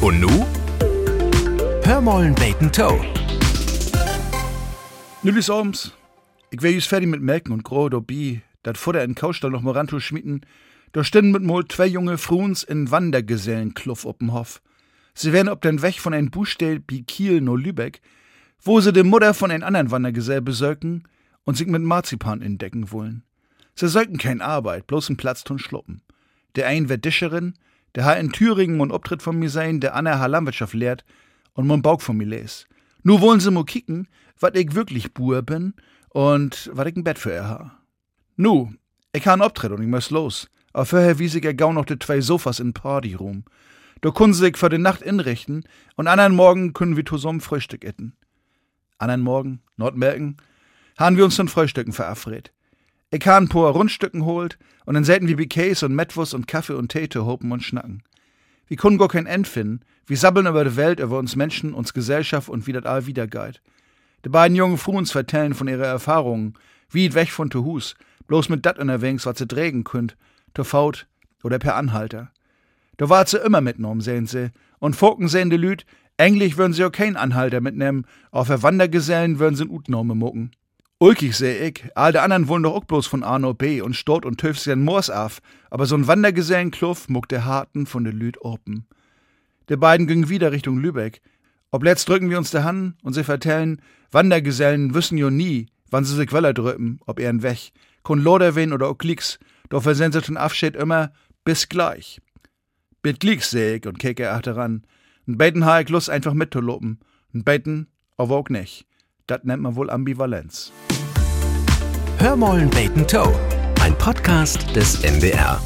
Und nu? Hörmollen Bacon Toe. Nülis Orms. Ich wär just fertig mit Melken und Groh dobie, dat Futter in Kaustall noch Moranto schmieden. Da stehen mit mol zwei junge Fruns in Wandergesellenkluff op'm Hof. Sie wären ob den Weg von ein Buchstell bi Kiel no Lübeck, wo sie de Mutter von ein anderen Wandergesell besöken und sich mit Marzipan entdecken wollen. Sie söken kein Arbeit, bloß n Platz tun schluppen. Der ein wird Discherin, der ha in Thüringen und Obtritt von mir sein, der Anna ha Landwirtschaft lehrt und mon Bauch von mir les. Nu wollen sie mo kicken, wat ich wirklich Buhr bin und wat ich ein Bett für er ha. Nu, ich ha n Obtritt und ich muss los. Aber vorher wies ich ja gau noch de zwei Sofas in Partyroom. Da können sie sich für die Nacht inrichten und anderen Morgen können wir zusammen Frühstück essen. Anderen Morgen, Nordmerken, haben wir uns zum Frühstücken verabredet. Paar Rundstücken holt und dann säten wir Bouquets und Metwurst und Kaffee und Tee zu hopen und schnacken. Wir können gar kein End finden. Wir sabbeln über die Welt, über uns Menschen, uns Gesellschaft und wie das all wieder geht. Die beiden jungen Fruns vertellen von ihrer Erfahrungen, wie it weg von to Hus, bloß mit dat unterwegs, was sie trägen könnt, to Faut oder per Anhalter. Da wart sie immer mitgenommen, sehen sie. Und Foken sehen die Lüd, eigentlich würden sie auch keinen Anhalter mitnehmen, auf der Wandergesellen würden sie n Utnahme mucken. Ulkig seh ich, all de anderen wollen doch auch bloß von A nach B und Stott und Töfs ja Moors af, aber so'n Wandergesellenkluff muckt der Harten von de Lüd open. De beiden gingen wieder Richtung Lübeck. Ob letzt drücken wir uns de Hand und sie vertellen, Wandergesellen wissen jo nie, wann sie sich Weller drücken, ob er weg. Kun Loder wen oder auch Klicks, doch versehen sie den Abschied immer bis gleich. Bit Klicks seh ich und keke achteran. N Beten ha ich Lust einfach mitzulopen. N Beten aber auch nicht. Das nennt man wohl Ambivalenz. Hörmollen Bacon Toe. Ein Podcast des NDR.